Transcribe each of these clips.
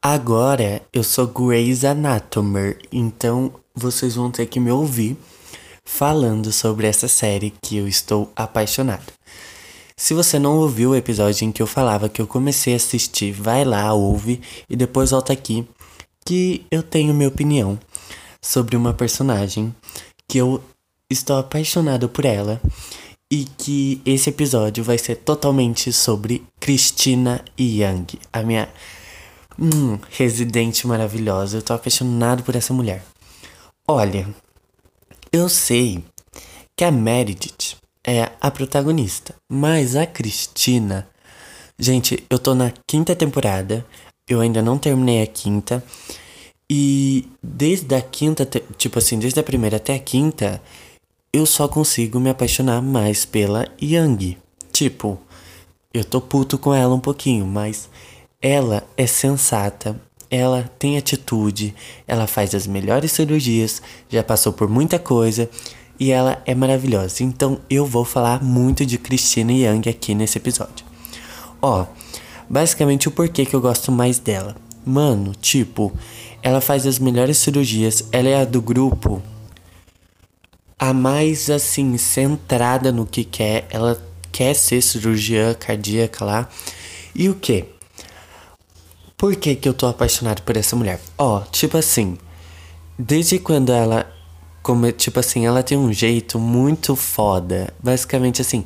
Agora eu sou Grey's Anatomy, então vocês vão ter que me ouvir falando sobre essa série que eu estou apaixonado. Se você não ouviu o episódio em que eu falava que eu comecei a assistir, vai lá, ouve e depois volta aqui que eu tenho minha opinião sobre uma personagem que eu estou apaixonado por ela e que esse episódio vai ser totalmente sobre Christina Young, a minha Hum, residente maravilhosa. Eu tô apaixonado por essa mulher. Olha, eu sei que a Meredith é a protagonista, mas a Cristina. Gente, eu tô na quinta temporada, eu ainda não terminei a quinta. E desde a quinta, tipo assim, desde a primeira até a quinta, eu só consigo me apaixonar mais pela Yang. Tipo, eu tô puto com ela um pouquinho, mas ela é sensata, ela tem atitude, ela faz as melhores cirurgias, já passou por muita coisa e ela é maravilhosa. Então eu vou falar muito de Christina Young aqui nesse episódio. Ó, basicamente o porquê que eu gosto mais dela. Mano, tipo, ela faz as melhores cirurgias, ela é a do grupo a mais assim centrada no que quer, ela quer ser cirurgiã cardíaca lá. E o que? Por que, que eu tô apaixonado por essa mulher? Ó, oh, tipo assim, desde quando ela. Como, tipo assim, ela tem um jeito muito foda. Basicamente assim,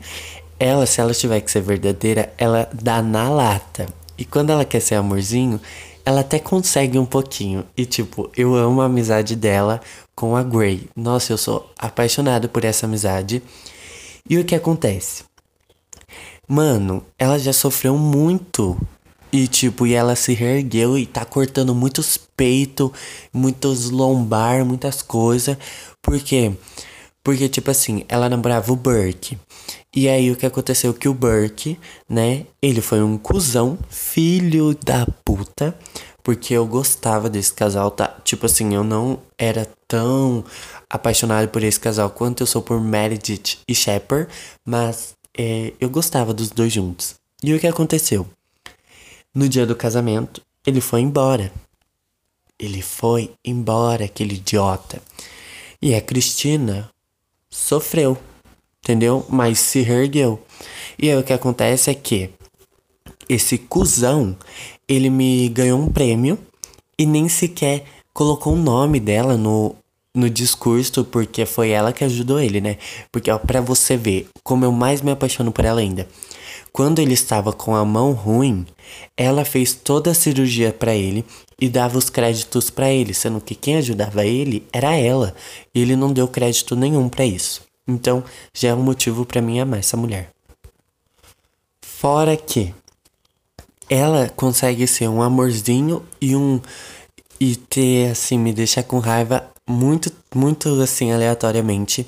ela, se ela tiver que ser verdadeira, ela dá na lata. E quando ela quer ser amorzinho, ela até consegue um pouquinho. E tipo, eu amo a amizade dela com a Grey. Nossa, eu sou apaixonado por essa amizade. E o que acontece? Mano, ela já sofreu muito e tipo, e ela se reergueu e tá cortando muitos peitos, muitos lombar, muitas coisas. Por quê? Porque, tipo assim, ela namorava o Burke. E aí o que aconteceu? Que o Burke, né? Ele foi um cuzão, filho da puta. Porque eu gostava desse casal, tá? Tipo assim, eu não era tão apaixonado por esse casal quanto eu sou por Meredith e Shepard. Mas é, eu gostava dos dois juntos. E o que aconteceu? No dia do casamento, ele foi embora. Ele foi embora, aquele idiota. E a Cristina sofreu, entendeu? Mas se reergueu. E aí o que acontece é que esse cuzão, ele me ganhou um prêmio e nem sequer colocou o nome dela no, no discurso, porque foi ela que ajudou ele, né? Porque, ó, pra você ver como eu mais me apaixono por ela ainda. Quando ele estava com a mão ruim, ela fez toda a cirurgia para ele e dava os créditos para ele, sendo que quem ajudava ele era ela, e ele não deu crédito nenhum para isso. Então, já é um motivo para mim amar essa mulher. Fora que ela consegue ser um amorzinho e um e ter assim me deixar com raiva muito muito assim aleatoriamente.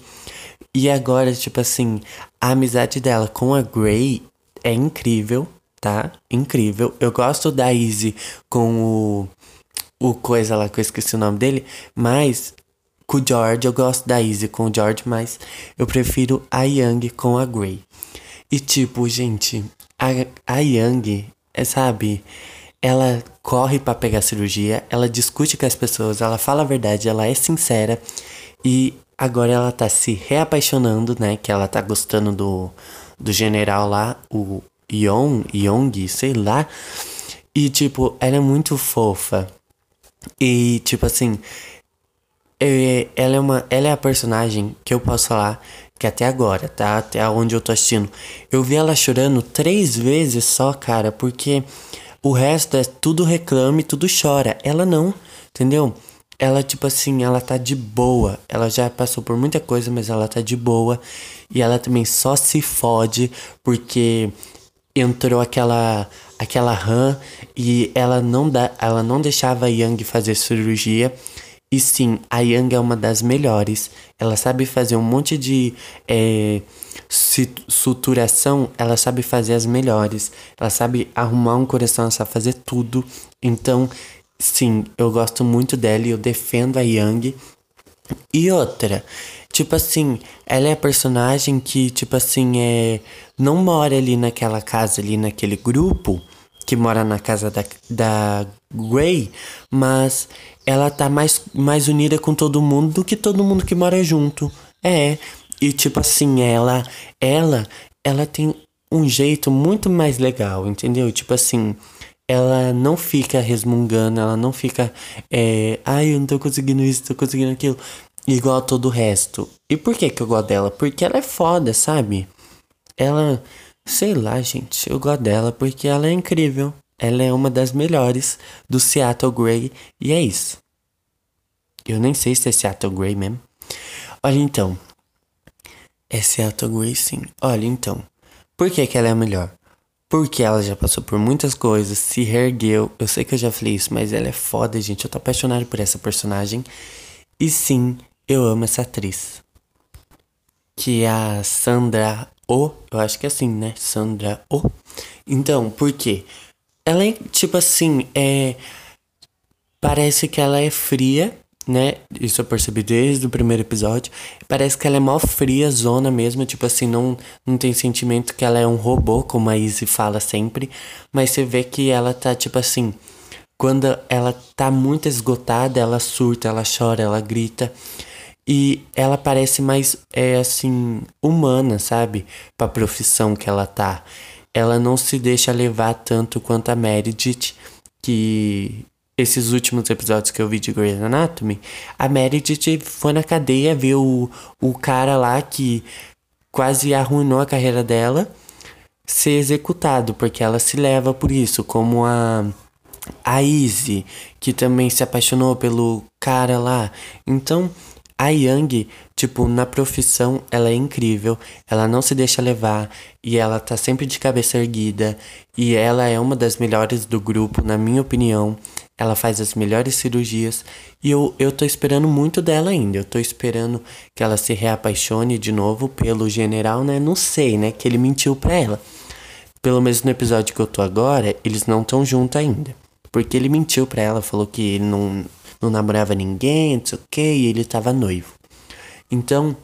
E agora, tipo assim, a amizade dela com a Grey é incrível, tá? Incrível. Eu gosto da Izzy com o, o coisa lá que eu esqueci o nome dele, mas com o George, eu gosto da Izzy com o George, mas eu prefiro a Young com a Grey. E tipo, gente, a, a Young, é, sabe, ela corre para pegar cirurgia, ela discute com as pessoas, ela fala a verdade, ela é sincera e agora ela tá se reapaixonando, né? Que ela tá gostando do, do general lá, o Yong, Yong, sei lá. E, tipo, ela é muito fofa. E, tipo assim, é, ela é uma. Ela é a personagem que eu posso falar que até agora, tá? Até onde eu tô assistindo. Eu vi ela chorando três vezes só, cara, porque o resto é tudo reclame, tudo chora. Ela não, entendeu? Ela, tipo assim, ela tá de boa. Ela já passou por muita coisa, mas ela tá de boa. E ela também só se fode porque entrou aquela aquela RAM e ela não dá, ela não deixava a Yang fazer cirurgia. E sim, a Yang é uma das melhores. Ela sabe fazer um monte de é, suturação, ela sabe fazer as melhores. Ela sabe arrumar um coração, ela sabe fazer tudo. Então, Sim, eu gosto muito dela e eu defendo a Yang. E outra, tipo assim, ela é a personagem que, tipo assim, é. Não mora ali naquela casa, ali naquele grupo, que mora na casa da, da Grey, mas ela tá mais, mais unida com todo mundo do que todo mundo que mora junto. É, e tipo assim, ela, ela, ela tem um jeito muito mais legal, entendeu? Tipo assim, ela não fica resmungando, ela não fica, é, ai, eu não tô conseguindo isso, tô conseguindo aquilo, igual a todo o resto. E por que que eu gosto dela? Porque ela é foda, sabe? Ela, sei lá, gente, eu gosto dela porque ela é incrível. Ela é uma das melhores do Seattle Grey e é isso. Eu nem sei se é Seattle Grey mesmo. Olha então. É Seattle Grey sim. Olha então. Por que, que ela é a melhor? Porque ela já passou por muitas coisas, se reergueu. Eu sei que eu já falei isso, mas ela é foda, gente. Eu tô apaixonado por essa personagem. E sim, eu amo essa atriz. Que é a Sandra O. Eu acho que é assim, né? Sandra O. Então, por quê? Ela é tipo assim, é. Parece que ela é fria, né? Isso eu percebi desde o primeiro episódio. Parece que ela é mó fria, zona mesmo. Tipo assim, não, não tem sentimento que ela é um robô, como a Izzy fala sempre. Mas você vê que ela tá, tipo assim. Quando ela tá muito esgotada, ela surta, ela chora, ela grita. E ela parece mais, é assim, humana, sabe? Pra profissão que ela tá. Ela não se deixa levar tanto quanto a Meredith, que esses últimos episódios que eu vi de Grey's Anatomy, a Meredith foi na cadeia ver o, o cara lá que quase arruinou a carreira dela ser executado, porque ela se leva por isso, como a a Izzy, que também se apaixonou pelo cara lá. Então, a Yang, tipo, na profissão, ela é incrível, ela não se deixa levar e ela tá sempre de cabeça erguida e ela é uma das melhores do grupo, na minha opinião. Ela faz as melhores cirurgias e eu, eu tô esperando muito dela ainda. Eu tô esperando que ela se reapaixone de novo pelo general, né? Não sei, né? Que ele mentiu pra ela. Pelo menos no episódio que eu tô agora, eles não estão juntos ainda. Porque ele mentiu pra ela, falou que ele não, não namorava ninguém, não sei o que, e ele tava noivo. Então,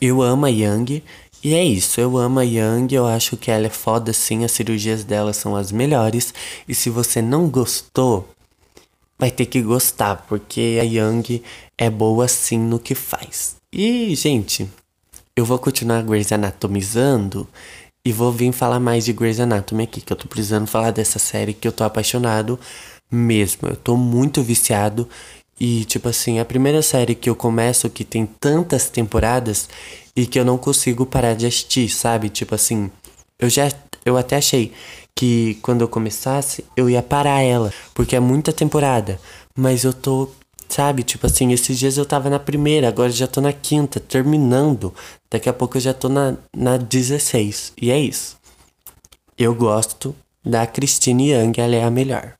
eu amo a Yang. E é isso, eu amo a Yang, eu acho que ela é foda sim, as cirurgias dela são as melhores. E se você não gostou, vai ter que gostar, porque a Young é boa sim no que faz. E, gente, eu vou continuar Grey's Anatomizando e vou vir falar mais de Grey's Anatomy aqui, que eu tô precisando falar dessa série que eu tô apaixonado mesmo. Eu tô muito viciado e, tipo assim, a primeira série que eu começo que tem tantas temporadas e que eu não consigo parar de assistir, sabe? Tipo assim, eu já eu até achei que quando eu começasse, eu ia parar ela, porque é muita temporada. Mas eu tô, sabe, tipo assim, esses dias eu tava na primeira, agora já tô na quinta, terminando. Daqui a pouco eu já tô na, na 16. E é isso. Eu gosto da Christine Young, ela é a melhor.